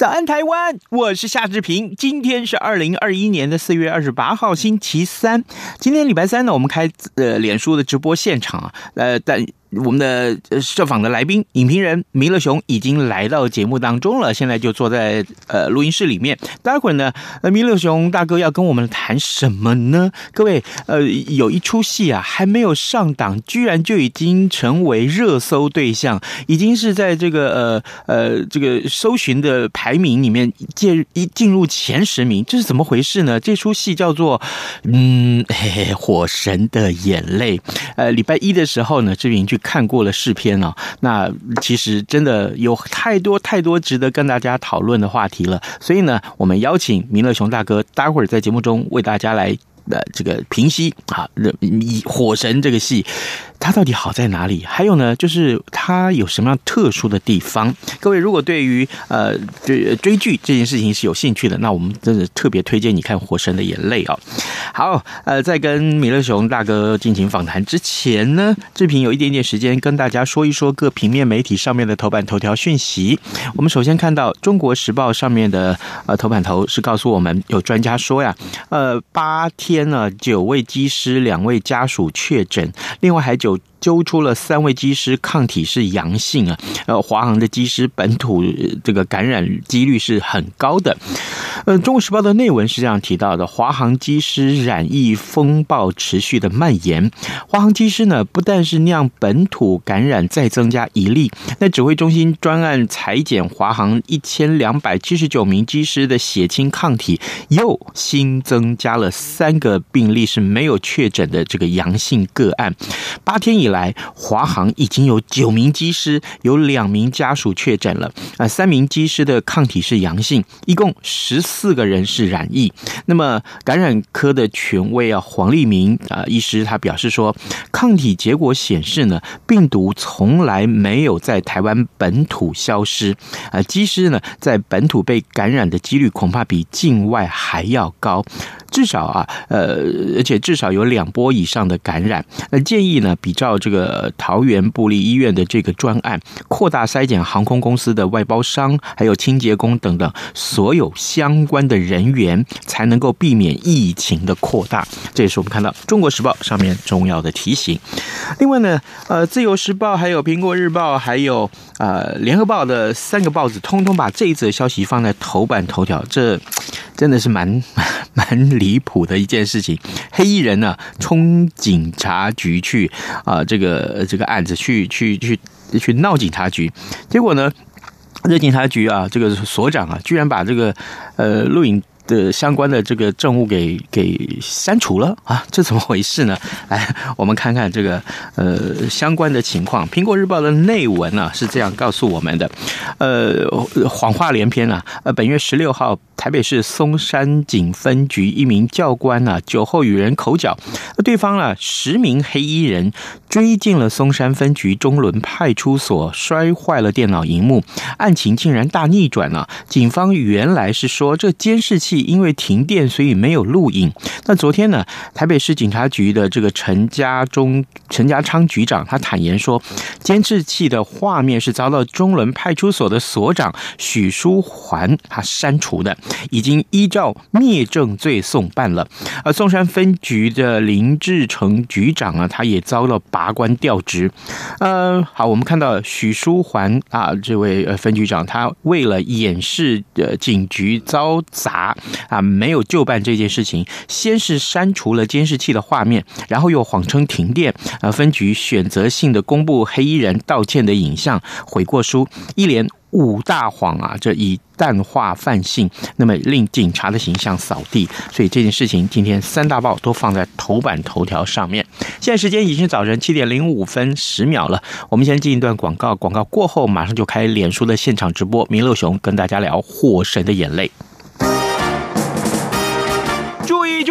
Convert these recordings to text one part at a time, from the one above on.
早安台湾，我是夏志平。今天是二零二一年的四月二十八号，星期三。今天礼拜三呢，我们开呃脸书的直播现场啊，呃，但。我们的受访的来宾影评人弥勒熊已经来到节目当中了，现在就坐在呃录音室里面。待会儿呢，呃，弥勒熊大哥要跟我们谈什么呢？各位，呃，有一出戏啊，还没有上档，居然就已经成为热搜对象，已经是在这个呃呃这个搜寻的排名里面进一进入前十名，这是怎么回事呢？这出戏叫做嗯嘿 嘿，《火神的眼泪》。呃，礼拜一的时候呢，志明就。看过了试片啊，那其实真的有太多太多值得跟大家讨论的话题了，所以呢，我们邀请弥勒熊大哥，待会儿在节目中为大家来的这个平息啊，以火神这个戏。它到底好在哪里？还有呢，就是它有什么样特殊的地方？各位如果对于呃追追剧这件事情是有兴趣的，那我们真的特别推荐你看《火神的眼泪》哦。好，呃，在跟米勒熊大哥进行访谈之前呢，志平有一点点时间跟大家说一说各平面媒体上面的头版头条讯息。我们首先看到《中国时报》上面的呃头版头是告诉我们，有专家说呀，呃，八天天呢，九位机师，两位家属确诊，另外还九。揪出了三位机师抗体是阳性啊，呃，华航的机师本土这个感染几率是很高的。呃，《中国时报》的内文是这样提到的：华航机师染疫风暴持续的蔓延，华航机师呢不但是酿本土感染再增加一例，那指挥中心专案裁检华航一千两百七十九名机师的血清抗体，又新增加了三个病例是没有确诊的这个阳性个案，八天以来，华航已经有九名机师，有两名家属确诊了啊，三名机师的抗体是阳性，一共十四个人是染疫。那么感染科的权威啊，黄立明啊医师他表示说，抗体结果显示呢，病毒从来没有在台湾本土消失啊，机师呢在本土被感染的几率恐怕比境外还要高。至少啊，呃，而且至少有两波以上的感染。那建议呢，比照这个桃园部立医院的这个专案，扩大筛检航空公司的外包商，还有清洁工等等所有相关的人员，才能够避免疫情的扩大。这也是我们看到《中国时报》上面重要的提醒。另外呢，呃，《自由时报》、还有《苹果日报》、还有呃《联合报》的三个报纸，通通把这一则消息放在头版头条。这真的是蛮 蛮离谱的一件事情，黑衣人呢冲警察局去啊，这个这个案子去去去去闹警察局，结果呢，这警察局啊，这个所长啊，居然把这个呃录影。的相关的这个政务给给删除了啊，这怎么回事呢？来，我们看看这个呃相关的情况。苹果日报的内文啊是这样告诉我们的，呃，谎话连篇啊。呃，本月十六号，台北市松山警分局一名教官啊酒后与人口角，对方啊十名黑衣人追进了松山分局中仑派出所，摔坏了电脑荧幕，案情竟然大逆转了。警方原来是说这监视器。因为停电，所以没有录影。那昨天呢，台北市警察局的这个陈家忠、陈家昌局长，他坦言说，监视器的画面是遭到中仑派出所的所长许书桓他删除的，已经依照灭证罪送办了。而松山分局的林志成局长啊，他也遭到拔官调职。呃，好，我们看到许书桓啊，这位呃分局长，他为了掩饰呃警局遭砸。啊，没有就办这件事情，先是删除了监视器的画面，然后又谎称停电。啊，分局选择性的公布黑衣人道歉的影像、悔过书，一连五大谎啊，这以淡化犯性，那么令警察的形象扫地。所以这件事情今天三大报都放在头版头条上面。现在时间已经是早晨七点零五分十秒了，我们先进一段广告，广告过后马上就开脸书的现场直播，弥勒熊跟大家聊《火神的眼泪》。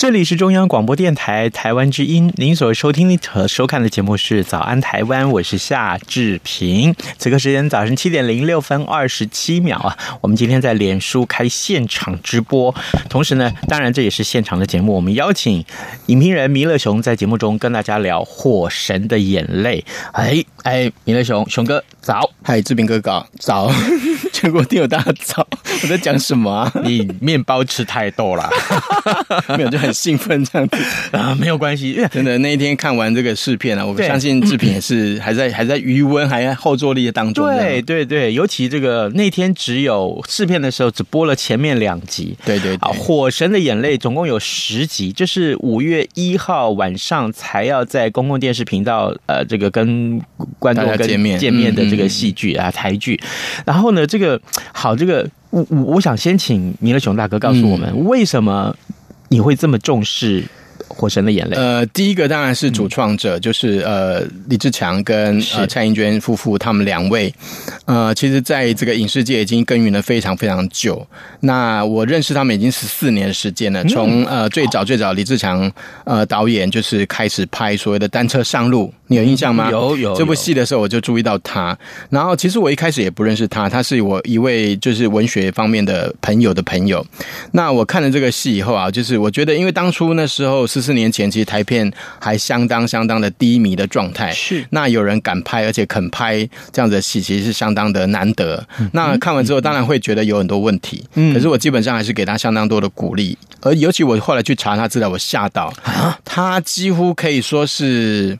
这里是中央广播电台台湾之音，您所收听和收看的节目是《早安台湾》，我是夏志平。此刻时间早上七点零六分二十七秒啊，我们今天在脸书开现场直播，同时呢，当然这也是现场的节目，我们邀请影评人弥勒熊在节目中跟大家聊《火神的眼泪》。哎哎，弥勒熊熊哥早，嗨，志平哥哥早，全国听友大家早，我在讲什么啊？你面包吃太多了，没有就很。兴奋这样子啊，没有关系，真的那一天看完这个试片啊，我相信制品也是 还在还在余温还在后坐力当中。对对对，尤其这个那天只有试片的时候只播了前面两集。对对啊，火神的眼泪总共有十集，就是五月一号晚上才要在公共电视频道呃这个跟观众跟见面见面的这个戏剧啊台剧。然后呢，这个好，这个我我我想先请弥勒熊大哥告诉我们为什么。你会这么重视《火神的眼泪》？呃，第一个当然是主创者，嗯、就是呃李志强跟呃蔡英娟夫妇他们两位。呃，其实在这个影视界已经耕耘了非常非常久。那我认识他们已经十四年的时间了。从呃最早最早李志强呃导演就是开始拍所谓的《单车上路》。你有印象吗？有有这部戏的时候，我就注意到他。然后，其实我一开始也不认识他，他是我一位就是文学方面的朋友的朋友。那我看了这个戏以后啊，就是我觉得，因为当初那时候十四年前，其实台片还相当相当的低迷的状态。是。那有人敢拍，而且肯拍这样子的戏，其实是相当的难得。那看完之后，当然会觉得有很多问题。嗯。可是我基本上还是给他相当多的鼓励。而尤其我后来去查他资料，我吓到啊，他几乎可以说是。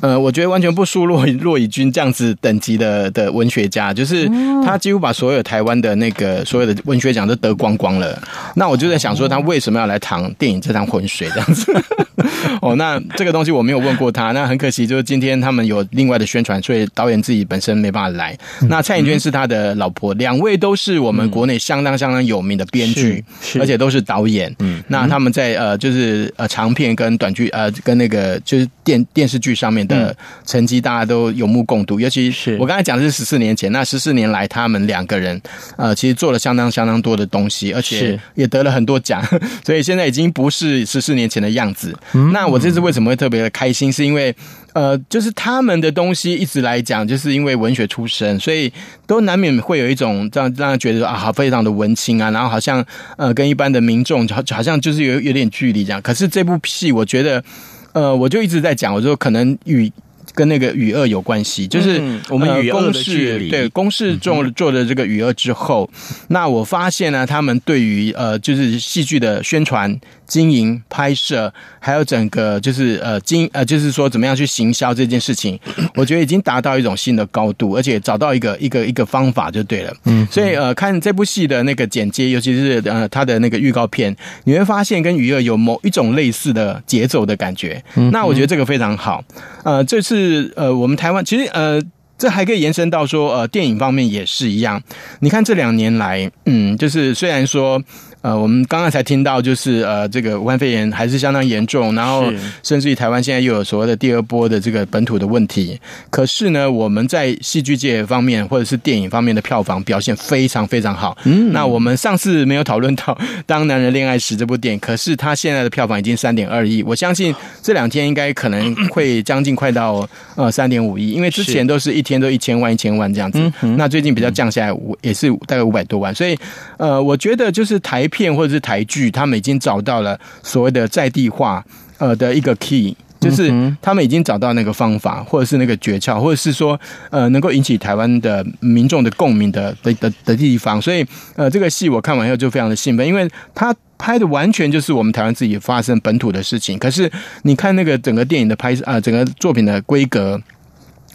呃，我觉得完全不输骆骆以军这样子等级的的文学家，就是他几乎把所有台湾的那个所有的文学奖都得光光了。那我就在想说，他为什么要来趟电影这趟浑水这样子？哦，那这个东西我没有问过他。那很可惜，就是今天他们有另外的宣传，所以导演自己本身没办法来。那蔡颖娟是他的老婆，两位都是我们国内相当相当有名的编剧，而且都是导演。嗯，那他们在呃，就是呃长片跟短剧呃跟那个就是电电视剧上。上面的成绩大家都有目共睹，尤其是我刚才讲的是十四年前，那十四年来他们两个人呃，其实做了相当相当多的东西，而且也得了很多奖，所以现在已经不是十四年前的样子。那我这次为什么会特别的开心？是因为呃，就是他们的东西一直来讲，就是因为文学出身，所以都难免会有一种这样让人觉得啊，好非常的文青啊，然后好像呃，跟一般的民众好好像就是有有点距离这样。可是这部戏，我觉得。呃，我就一直在讲，我就可能与跟那个与恶有关系，就是我们与公式对公式做做的这个与恶之后，那我发现呢，他们对于呃，就是戏剧的宣传。经营、拍摄，还有整个就是呃经呃就是说怎么样去行销这件事情，我觉得已经达到一种新的高度，而且找到一个一个一个方法就对了。嗯，所以呃看这部戏的那个剪接，尤其是呃它的那个预告片，你会发现跟与恶有某一种类似的节奏的感觉。嗯，那我觉得这个非常好。呃，这次呃我们台湾其实呃。这还可以延伸到说，呃，电影方面也是一样。你看这两年来，嗯，就是虽然说，呃，我们刚刚才听到，就是呃，这个武汉肺炎还是相当严重，然后甚至于台湾现在又有所谓的第二波的这个本土的问题。可是呢，我们在戏剧界方面或者是电影方面的票房表现非常非常好。嗯，那我们上次没有讨论到《当男人恋爱时》这部电影，可是它现在的票房已经三点二亿，我相信这两天应该可能会将近快到呃三点五亿，因为之前都是一天都一千万一千万这样子。那最近比较降下来五也是大概五百多万，所以呃，我觉得就是台。片或者是台剧，他们已经找到了所谓的在地化，呃的一个 key，就是他们已经找到那个方法，或者是那个诀窍，或者是说呃能够引起台湾的民众的共鸣的的的的地方。所以呃这个戏我看完以后就非常的兴奋，因为他拍的完全就是我们台湾自己发生本土的事情。可是你看那个整个电影的拍摄啊、呃，整个作品的规格。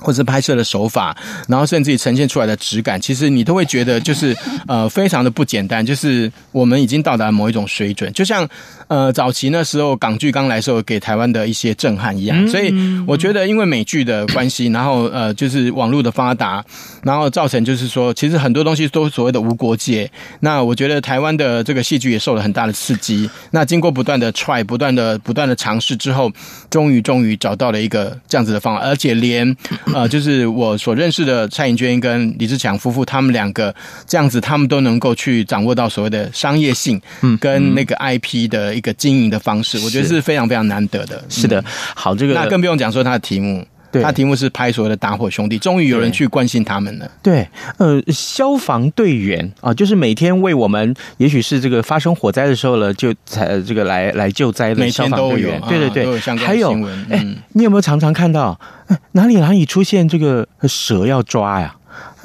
或者拍摄的手法，然后甚至于呈现出来的质感，其实你都会觉得就是呃非常的不简单，就是我们已经到达某一种水准，就像呃早期那时候港剧刚来的时候给台湾的一些震撼一样。所以我觉得因为美剧的关系，然后呃就是网络的发达，然后造成就是说其实很多东西都所谓的无国界。那我觉得台湾的这个戏剧也受了很大的刺激。那经过不断的 try，不断的不断的尝试之后，终于终于找到了一个这样子的方法，而且连。呃，就是我所认识的蔡颖娟跟李志强夫妇，他们两个这样子，他们都能够去掌握到所谓的商业性，嗯，跟那个 IP 的一个经营的方式，我觉得是非常非常难得的。是的，好，这个那更不用讲说他的题目。对，他题目是拍所谓的打火兄弟，终于有人去关心他们了。对，呃，消防队员啊，就是每天为我们，也许是这个发生火灾的时候了，就才这个来来救灾的消防队员。对对对，还有，哎，你有没有常常看到，哪里哪里出现这个蛇要抓呀？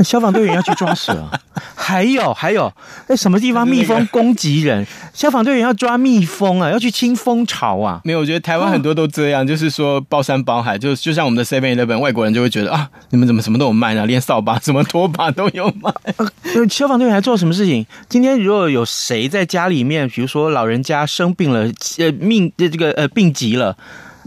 消防队员要去抓蛇，还有还有，哎什么地方蜜蜂攻击人，消防队员要抓蜜蜂啊，要去清蜂巢啊。没有，我觉得台湾很多都这样，就是说包山包海，就就像我们的 Seven Eleven，外国人就会觉得啊，你们怎么什么都有卖呢？连扫把、什么拖把都有卖。消防队员还做什么事情？今天如果有谁在家里面，比如说老人家生病了，呃，命这个呃病急了。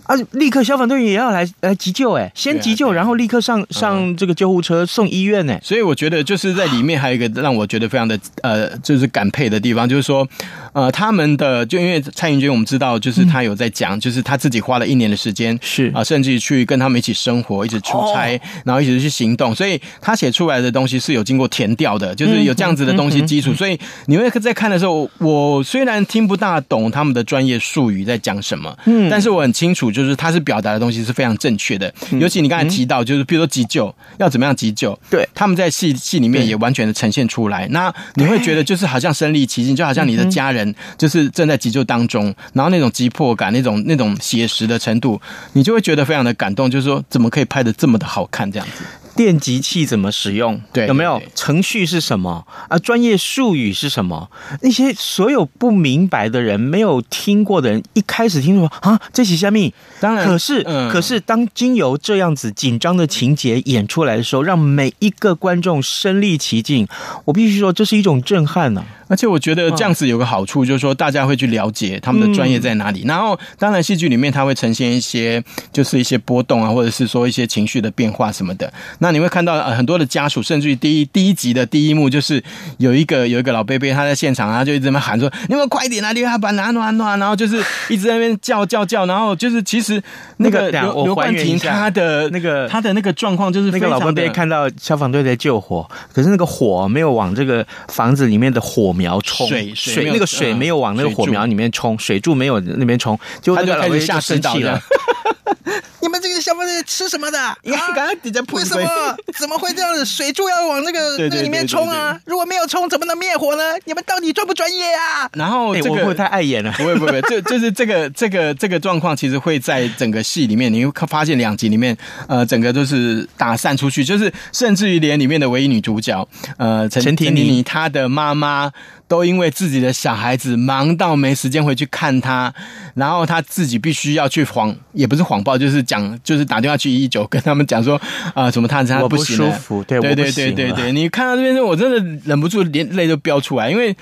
啊！立刻消防队员也要来来急救，哎，先急救，然后立刻上上这个救护车送医院，哎。所以我觉得就是在里面还有一个让我觉得非常的呃，就是感佩的地方，就是说。呃，他们的就因为蔡英军，我们知道，就是他有在讲，就是他自己花了一年的时间，是啊，甚至去跟他们一起生活，一起出差，然后一起去行动，所以他写出来的东西是有经过填掉的，就是有这样子的东西基础。所以你会在看的时候，我虽然听不大懂他们的专业术语在讲什么，嗯，但是我很清楚，就是他是表达的东西是非常正确的。尤其你刚才提到，就是比如说急救要怎么样急救，对，他们在戏戏里面也完全的呈现出来。那你会觉得就是好像身临其境，就好像你的家人。就是正在急救当中，然后那种急迫感，那种那种写实的程度，你就会觉得非常的感动。就是说，怎么可以拍的这么的好看？这样子。电极器怎么使用？对，有没有程序是什么啊？专业术语是什么？那些所有不明白的人、没有听过的人，一开始听说啊，这是虾米？当然，可是、嗯、可是当经由这样子紧张的情节演出来的时候，让每一个观众身历其境，我必须说，这是一种震撼呢、啊。而且我觉得这样子有个好处，就是说大家会去了解他们的专业在哪里。然后，当然戏剧里面它会呈现一些，就是一些波动啊，或者是说一些情绪的变化什么的。那你会看到呃很多的家属，甚至于第一第一集的第一幕就是有一个有一个老贝贝他在现场，啊就一直在那喊说：“你们快点啊，你要把暖暖暖。”然后就是一直在那边叫叫叫，然后就是其实那个刘刘冠廷他的那个他的那个状况就是那个老公被看到消防队在救火，可是那个火没有往这个房子里面的火苗冲，水水那个水没有往那个火苗里面冲，水柱没有那边冲，就那个老伯伯吓生气了。你们这个消防队吃什么的？你看刚刚底下为什么？怎么会这样子？水柱要往那个 那个里面冲啊！如果没有冲，怎么能灭火呢？你们到底专不专业啊？然后这个会不会太碍眼了？不 会不会，就就是这个这个这个状况，其实会在整个戏里面，你会发现两集里面，呃，整个都是打散出去，就是甚至于连里面的唯一女主角，呃，陈陈婷妮她的妈妈。都因为自己的小孩子忙到没时间回去看他，然后他自己必须要去谎，也不是谎报，就是讲，就是打电话去一一九跟他们讲说，啊、呃，什么他他不舒服，对对对对对对，你看到这边，我真的忍不住连泪都飙出来，因为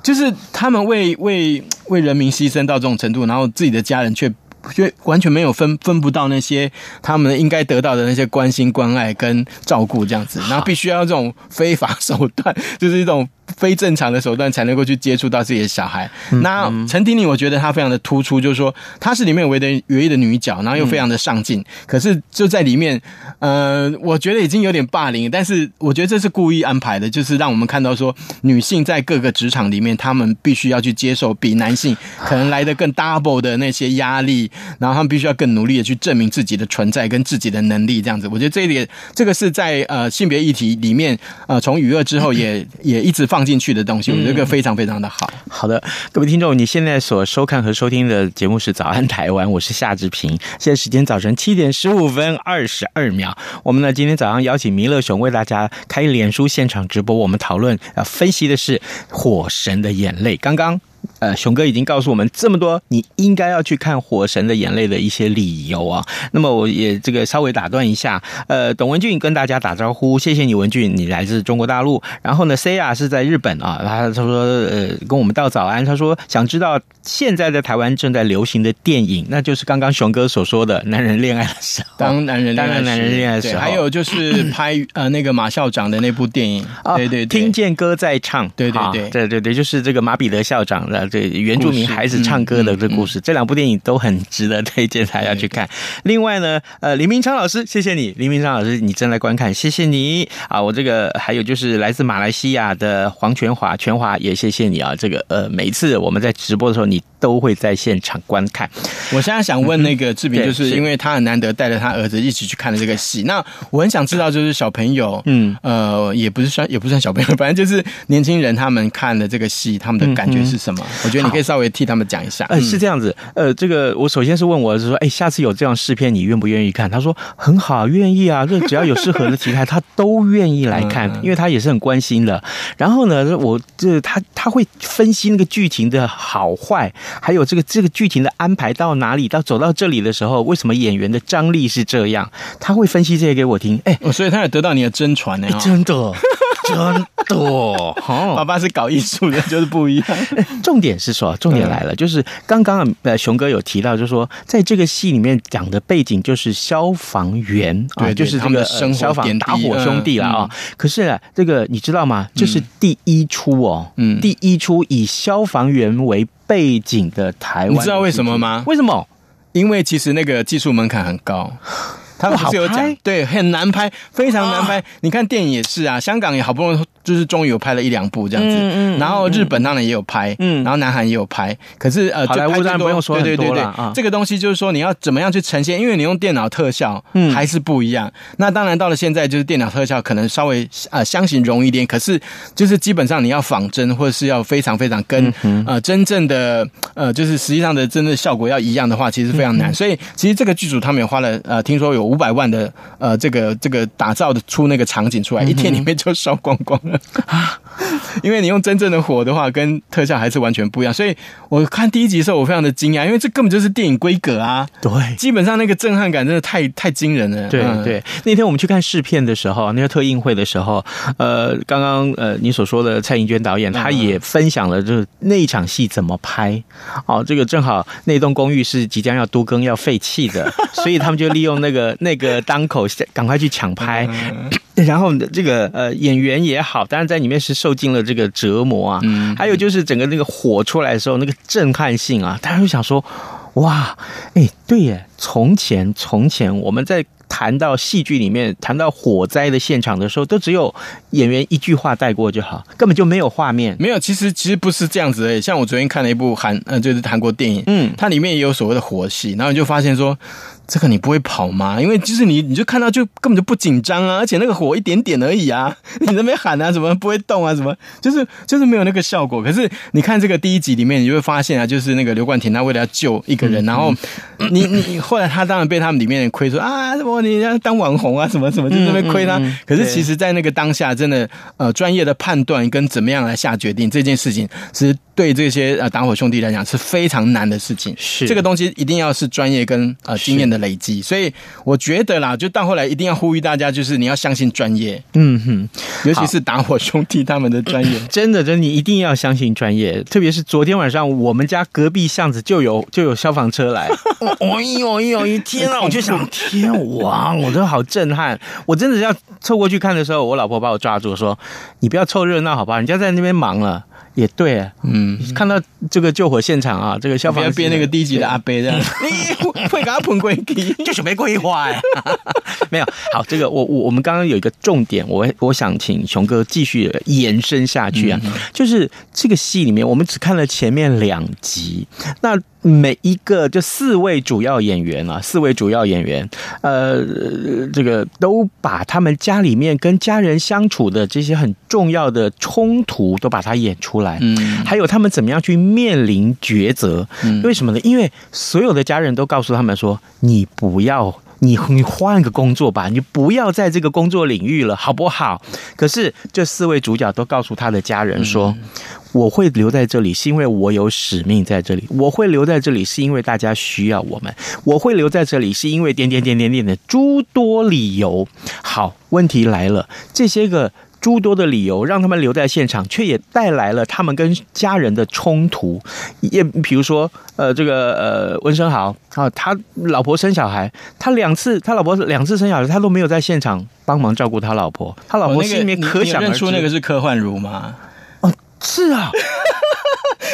就是他们为为为人民牺牲到这种程度，然后自己的家人却。就完全没有分分不到那些他们应该得到的那些关心关爱跟照顾这样子，然后必须要用这种非法手段，就是一种非正常的手段才能够去接触到自己的小孩。那陈婷婷，我觉得她非常的突出，就是说她是里面唯一的唯一的女角，然后又非常的上进。可是就在里面，呃，我觉得已经有点霸凌，但是我觉得这是故意安排的，就是让我们看到说女性在各个职场里面，她们必须要去接受比男性可能来的更 double 的那些压力，然后她们必须要更努力的去证明自己的存在跟自己的能力，这样子。我觉得这一点，这个是在呃性别议题里面，呃，从娱乐之后也也一直放进去的东西，我觉得这个非常非常的好。好的，各位听众，你现在所收看和收听的节目是《早安台湾》，我是夏志平。现在时间早晨七点十五分二十二秒。我们呢今天早上邀请弥勒熊为大家开脸书现场直播，我们讨论呃分析的是《火神的眼泪》。刚刚。呃，熊哥已经告诉我们这么多，你应该要去看《火神的眼泪》的一些理由啊。那么我也这个稍微打断一下，呃，董文俊跟大家打招呼，谢谢你，文俊，你来自中国大陆。然后呢，Saya 是在日本啊，他他说呃跟我们道早安，他说想知道现在在台湾正在流行的电影，那就是刚刚熊哥所说的 男人恋爱的时候，当男人当男人恋爱的时候，还有就是拍呃那个马校长的那部电影，啊、对，对对，听见歌在唱，对对对。对对对，就是这个马彼得校长的。这原住民孩子唱歌的这故事，嗯嗯嗯、这两部电影都很值得推荐大家去看。另外呢，呃，林明昌老师，谢谢你，林明昌老师，你正在观看，谢谢你啊！我这个还有就是来自马来西亚的黄全华，全华也谢谢你啊！这个呃，每一次我们在直播的时候，你都会在现场观看。我现在想问那个志平，就是因为他很难得带着他儿子一起去看了这个戏，那我很想知道，就是小朋友，嗯，呃，也不是算也不算小朋友，反正就是年轻人，他们看的这个戏，他们的感觉是什么？嗯、我觉得你可以稍微替他们讲一下。呃，是这样子，呃，这个我首先是问我是说，哎，下次有这样试片，你愿不愿意看？他说很好，愿意啊，这只要有适合的题材，他都愿意来 看，因为他也是很关心的。然后呢，我这他他会分析那个剧情的好坏，还有这个这个剧情的安排到哪里，到走到这里的时候，为什么演员的张力是这样？他会分析这些给我听。哎，所以他也得到你的真传呢，真的。真的，哦，爸爸是搞艺术的，就是不一样。重点是说，重点来了，就是刚刚呃，熊哥有提到，就是说，在这个戏里面讲的背景就是消防员啊，就是这个消防打火兄弟了啊。可是这个你知道吗？这是第一出哦，嗯，第一出以消防员为背景的台湾，你知道为什么吗？为什么？因为其实那个技术门槛很高。他们不是有讲，对，很难拍，非常难拍。啊、你看电影也是啊，香港也好不容易就是终于有拍了一两部这样子，嗯嗯、然后日本当然也有拍，嗯，然后南韩也有拍。可是呃，好莱坞当然不用说对对对对，啊、这个东西就是说你要怎么样去呈现，因为你用电脑特效，嗯，还是不一样。嗯、那当然到了现在，就是电脑特效可能稍微呃相形容易一点，可是就是基本上你要仿真或者是要非常非常跟、嗯、呃真正的呃就是实际上的真的效果要一样的话，其实非常难。嗯、所以其实这个剧组他们也花了呃，听说有五百万的。呃，这个这个打造的出那个场景出来，一天里面就烧光光了啊！因为你用真正的火的话，跟特效还是完全不一样。所以我看第一集的时候，我非常的惊讶，因为这根本就是电影规格啊！对，基本上那个震撼感真的太太惊人了。对对，那天我们去看试片的时候，那个特映会的时候，呃，刚刚呃你所说的蔡盈娟导演，他也分享了就是那一场戏怎么拍。哦，这个正好那栋公寓是即将要都更要废弃的，所以他们就利用那个那个当口赶快去抢拍。然后这个呃演员也好，当然在里面是受尽了这个折磨啊。嗯，还有就是整个那个火出来的时候，那个震撼性啊，大家会想说，哇，哎，对耶，从前从前我们在谈到戏剧里面谈到火灾的现场的时候，都只有演员一句话带过就好，根本就没有画面。没有，其实其实不是这样子的。像我昨天看了一部韩呃，就是韩国电影，嗯，它里面也有所谓的火戏，然后你就发现说。这个你不会跑吗？因为就是你，你就看到就根本就不紧张啊，而且那个火一点点而已啊，你那边喊啊什么不会动啊什么，就是就是没有那个效果。可是你看这个第一集里面，你就会发现啊，就是那个刘冠廷他为了要救一个人，然后你你后来他当然被他们里面人亏说啊什么你要当网红啊什么什么，就那边亏他。可是其实在那个当下，真的呃专业的判断跟怎么样来下决定这件事情，其实。对这些呃打火兄弟来讲是非常难的事情。是这个东西一定要是专业跟呃经验的累积。所以我觉得啦，就到后来一定要呼吁大家，就是你要相信专业。嗯哼，尤其是打火兄弟他们的专业，真的，真的，你一定要相信专业。特别是昨天晚上，我们家隔壁巷子就有就有消防车来。哎呦哎呦，天啊！我就想，天哇，我都好震撼。我真的要凑过去看的时候，我老婆把我抓住说：“你不要凑热闹，好不好？人家在那边忙了。”也对，嗯，看到这个救火现场啊，这个消防编那个低级的阿伯这样，你会给他捧规矩，就是没规划呀。没有，好，这个我我我们刚刚有一个重点，我我想请熊哥继续延伸下去啊，就是这个戏里面，我们只看了前面两集，那。每一个就四位主要演员啊，四位主要演员，呃，这个都把他们家里面跟家人相处的这些很重要的冲突都把它演出来，嗯，还有他们怎么样去面临抉择，嗯，为什么呢？因为所有的家人都告诉他们说，你不要。你你换个工作吧，你不要在这个工作领域了，好不好？可是这四位主角都告诉他的家人说：“我会留在这里，是因为我有使命在这里；我会留在这里，是因为大家需要我们；我会留在这里，是因为点点点点点的诸多理由。”好，问题来了，这些个。诸多的理由让他们留在现场，却也带来了他们跟家人的冲突。也比如说，呃，这个呃，温生豪啊，他老婆生小孩，他两次他老婆两次生小孩，他都没有在现场帮忙照顾他老婆。他老婆心里面可想而知，哦那个、认出那个是柯焕如吗？哦，是啊。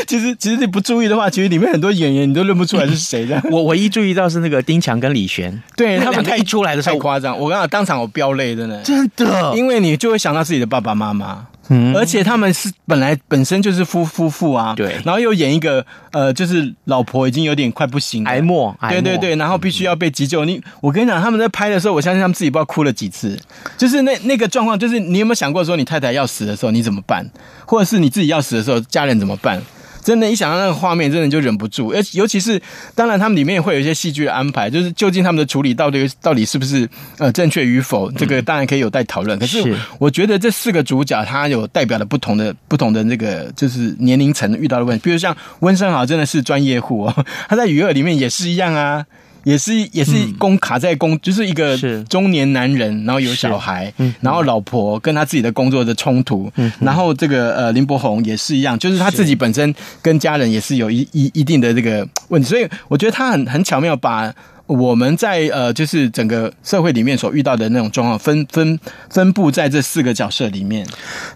其实，其实你不注意的话，其实里面很多演员你都认不出来是谁的。我唯一注意到是那个丁强跟李璇，对他们太一出来的时候太夸张。我刚刚当场我飙泪，真的，真的，因为你就会想到自己的爸爸妈妈，嗯，而且他们是本来本身就是夫夫妇啊，对，然后又演一个呃，就是老婆已经有点快不行了，癌末，对对对，然后必须要被急救。你我跟你讲，他们在拍的时候，我相信他们自己不知道哭了几次，就是那那个状况，就是你有没有想过说，你太太要死的时候你怎么办，或者是你自己要死的时候，家人怎么办？真的，一想到那个画面，真的就忍不住。而尤其是，当然他们里面会有一些戏剧的安排，就是究竟他们的处理到底到底是不是呃正确与否，这个当然可以有待讨论。可是我觉得这四个主角他有代表了不同的不同的那个就是年龄层遇到的问题，比如像温生豪真的是专业户哦，他在《娱乐》里面也是一样啊。也是也是工卡在工，就是一个中年男人，然后有小孩，然后老婆跟他自己的工作的冲突，然后这个呃林柏宏也是一样，就是他自己本身跟家人也是有一一一定的这个问题，所以我觉得他很很巧妙把。我们在呃，就是整个社会里面所遇到的那种状况，分分分布在这四个角色里面，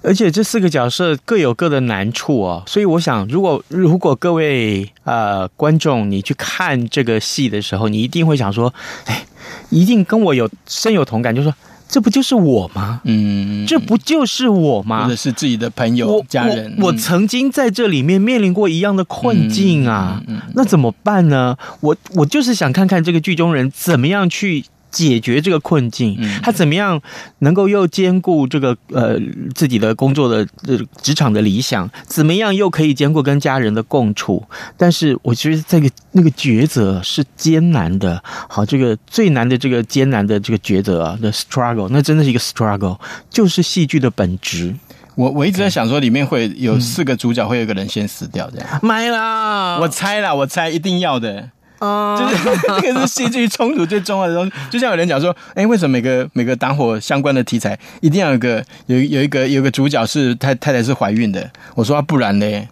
而且这四个角色各有各的难处哦。所以我想，如果如果各位呃观众你去看这个戏的时候，你一定会想说，哎，一定跟我有深有同感，就是说。这不就是我吗？嗯，这不就是我吗？或者是自己的朋友、家人？我我曾经在这里面面临过一样的困境啊，嗯嗯嗯、那怎么办呢？我我就是想看看这个剧中人怎么样去。解决这个困境，他怎么样能够又兼顾这个呃自己的工作的呃职场的理想，怎么样又可以兼顾跟家人的共处？但是我觉得这个那个抉择是艰难的。好，这个最难的这个艰难的这个抉择啊，the struggle，那真的是一个 struggle，就是戏剧的本质。我我一直在想说，里面会有四个主角，会有一个人先死掉，这样。没啦，我猜啦，我猜一定要的。哦，就是 这个是戏剧冲突最重要的东西。就像有人讲说，哎，为什么每个每个打火相关的题材一定要有个有有一个有一个主角是太太太是怀孕的？我说啊，不然呢？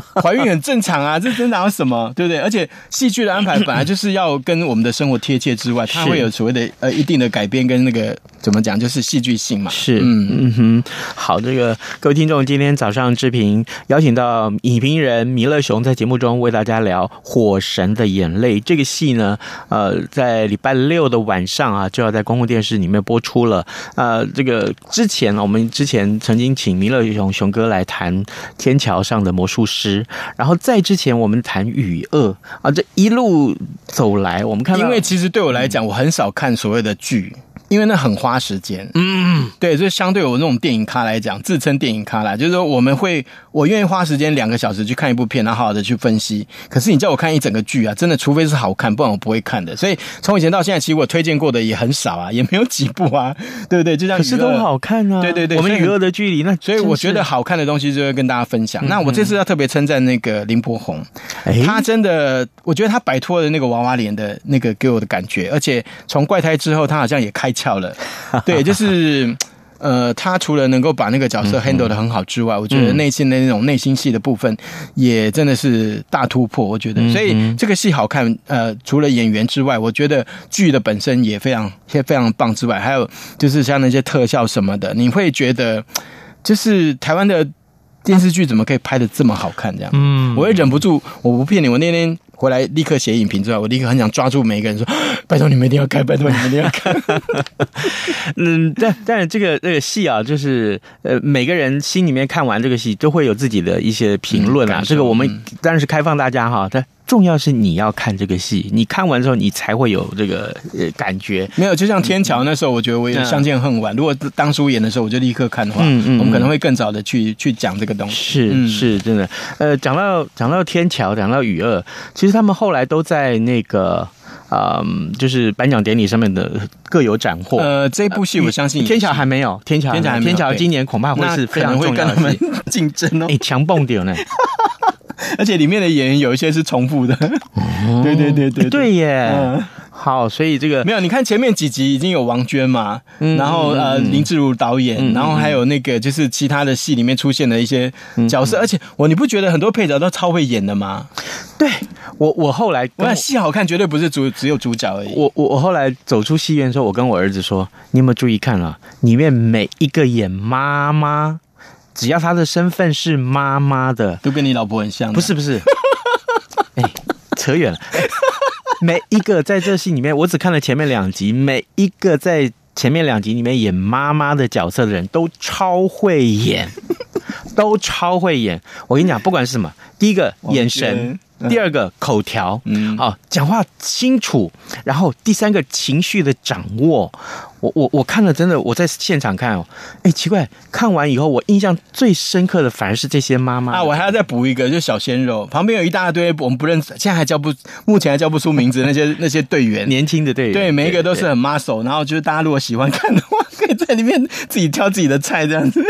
怀孕很正常啊，这真的有什么？对不对？而且戏剧的安排本来就是要跟我们的生活贴切之外，它会有所谓的呃一定的改编跟那个怎么讲，就是戏剧性嘛。是，嗯嗯哼。好，这个各位听众，今天早上志平邀请到影评人弥勒熊在节目中为大家聊《火神的眼泪》这个戏呢。呃，在礼拜六的晚上啊，就要在公共电视里面播出了。呃，这个之前我们之前曾经请弥勒熊熊哥来谈《天桥上的魔术师》。然后在之前，我们谈与恶啊，这一路走来，我们看到，因为其实对我来讲，我很少看所谓的剧。因为那很花时间，嗯，对，就相对我那种电影咖来讲，自称电影咖啦，就是说我们会，我愿意花时间两个小时去看一部片，然后好好的去分析。可是你叫我看一整个剧啊，真的，除非是好看，不然我不会看的。所以从以前到现在，其实我推荐过的也很少啊，也没有几部啊，对不对？就像可是都好看啊，对对对，我们娱乐的距离，那所以我觉得好看的东西就会跟大家分享。嗯、那我这次要特别称赞那个林柏宏，欸、他真的，我觉得他摆脱了那个娃娃脸的那个给我的感觉，而且从怪胎之后，他好像也开窍了。对，就是呃，他除了能够把那个角色 handle 的很好之外，嗯、我觉得内心的那种内心戏的部分也真的是大突破。我觉得，所以这个戏好看。呃，除了演员之外，我觉得剧的本身也非常也非常棒之外，还有就是像那些特效什么的，你会觉得就是台湾的电视剧怎么可以拍的这么好看？这样，嗯，我也忍不住，我不骗你，我那天。回来立刻写影评之外，我立刻很想抓住每一个人说：“ 拜托你们一定要看，拜托你们一定要看。”嗯，但但是这个这个戏啊，就是呃，每个人心里面看完这个戏都会有自己的一些评论啊。嗯、这个我们当然是开放大家哈，但。重要是你要看这个戏，你看完之后你才会有这个呃感觉。没有，就像天桥那时候，我觉得我也相见恨晚。嗯、如果当初演的时候，我就立刻看的话，嗯嗯，我们可能会更早的去去讲这个东西。是、嗯、是，真的。呃，讲到讲到天桥，讲到雨二，其实他们后来都在那个嗯，就是颁奖典礼上面的各有斩获。呃，这部戏我相信天桥还没有，天桥天桥天桥今年恐怕会是非常重要的戏，竞争哦。哎，强蹦点呢？而且里面的演员有一些是重复的，哦、对对对对对耶。嗯、好，所以这个没有，你看前面几集已经有王娟嘛，嗯、然后呃林志儒导演，嗯、然后还有那个就是其他的戏里面出现的一些角色，嗯、而且我你不觉得很多配角都超会演的吗？对我我后来我看戏好看，绝对不是主只有主角而已。我我我后来走出戏院的时候，我跟我儿子说：“你有没有注意看了？里面每一个演妈妈。”只要他的身份是妈妈的，都跟你老婆很像。不是不是，哎、欸，扯远了。每一个在这戏里面，我只看了前面两集，每一个在前面两集里面演妈妈的角色的人都超会演，都超会演。我跟你讲，不管是什么，第一个眼神。第二个口条，嗯，啊，讲话清楚，然后第三个情绪的掌握，我我我看了真的，我在现场看哦，哎，奇怪，看完以后我印象最深刻的反而是这些妈妈啊，我还要再补一个，就小鲜肉旁边有一大堆我们不认识，现在还叫不，目前还叫不出名字那些那些队员，年轻的队员，对，每一个都是很 muscle，然后就是大家如果喜欢看的话，可以在里面自己挑自己的菜这样子。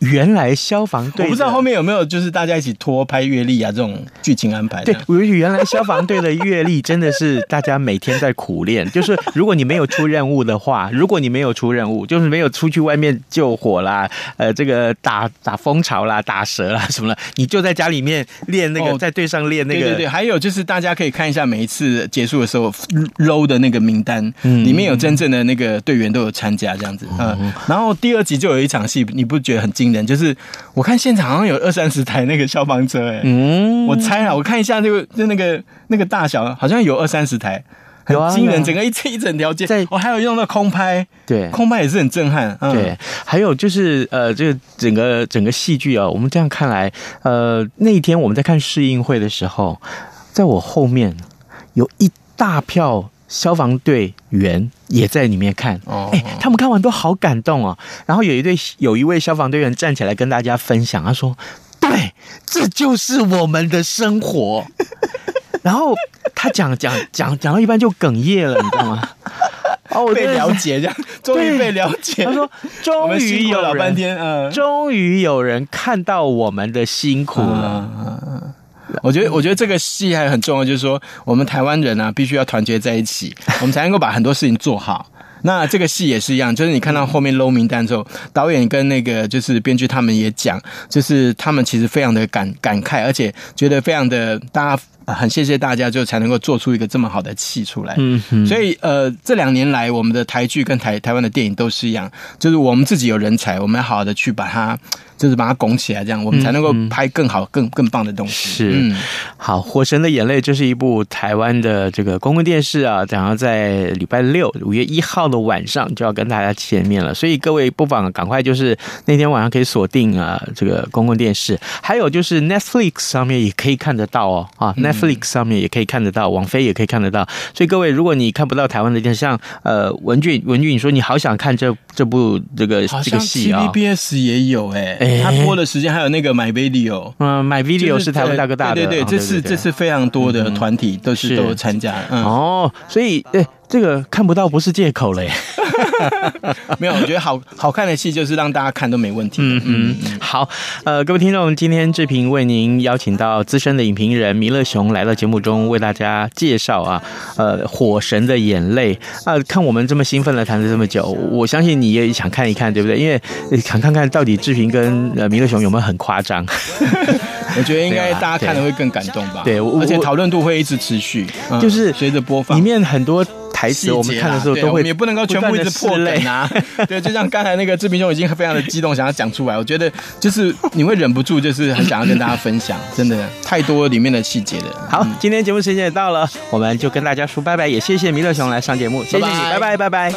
原来消防队，我不知道后面有没有就是大家一起拖拍阅历啊这种剧情安排。对，我原来消防队的阅历真的是大家每天在苦练。就是如果你没有出任务的话，如果你没有出任务，就是没有出去外面救火啦，呃，这个打打蜂巢啦、打蛇啦什么的，你就在家里面练那个，哦、在队上练那个。对对对，还有就是大家可以看一下每一次结束的时候 low 的那个名单，嗯、里面有真正的那个队员都有参加这样子。嗯，嗯然后第二集就有一场戏，你不觉得很？惊人，就是我看现场好像有二三十台那个消防车，哎，嗯，我猜啊，我看一下这个就那个那个大小，好像有二三十台，很惊人，整个一一整条街，在我还有用到空拍，对，空拍也是很震撼，对，还有就是呃，这个整个整个戏剧啊，我们这样看来，呃，那一天我们在看试映会的时候，在我后面有一大票。消防队员也在里面看，哎，他们看完都好感动哦。然后有一对有一位消防队员站起来跟大家分享，他说：“对，这就是我们的生活。”然后他讲讲讲讲到一半就哽咽了，你知道吗？哦，我被了解，这样终于被了解。他说：“终于有人，嗯，终于有人看到我们的辛苦了。”我觉得，我觉得这个戏还很重要，就是说，我们台湾人啊，必须要团结在一起，我们才能够把很多事情做好。那这个戏也是一样，就是你看到后面捞名单之后，导演跟那个就是编剧他们也讲，就是他们其实非常的感感慨，而且觉得非常的大家。很谢谢大家，就才能够做出一个这么好的戏出来。嗯哼，所以呃，这两年来，我们的台剧跟台台湾的电影都是一样，就是我们自己有人才，我们要好好的去把它，就是把它拱起来，这样我们才能够拍更好、更更棒的东西。是，嗯、好，《火神的眼泪》这是一部台湾的这个公共电视啊，然后在礼拜六五月一号的晚上就要跟大家见面了，所以各位不妨赶快就是那天晚上可以锁定啊这个公共电视，还有就是 Netflix 上面也可以看得到哦啊，Netflix、Flix 上面也可以看得到，王菲也可以看得到。所以各位，如果你看不到台湾的电视，像呃文俊文俊，你说你好想看这这部这个这个戏啊，TVBS 也有哎、欸，他播的时间还有那个 My Video，嗯，My Video 是台湾大哥大的，对对对，这次这次非常多的团体都是都有参加，嗯，哦，所以诶。这个看不到不是借口嘞，没有，我觉得好好看的戏就是让大家看都没问题。嗯嗯，好，呃，各位听众，今天志平为您邀请到资深的影评人弥勒熊来到节目中，为大家介绍啊，呃，《火神的眼泪》啊、呃，看我们这么兴奋的谈了这么久，我相信你也想看一看，对不对？因为想看看到底志平跟呃弥勒熊有没有很夸张。我觉得应该大家看的会更感动吧。对，而且讨论度会一直持续，就是随着播放，里面很多。台词我们看的时候都会，也不能够全部一直破梗啊。对，就像刚才那个志平兄已经非常的激动，想要讲出来。我觉得就是你会忍不住，就是很想要跟大家分享，真的太多里面的细节了。好，今天节目时间也到了，我们就跟大家说拜拜，也谢谢弥勒熊来上节目，谢谢你，拜拜拜拜。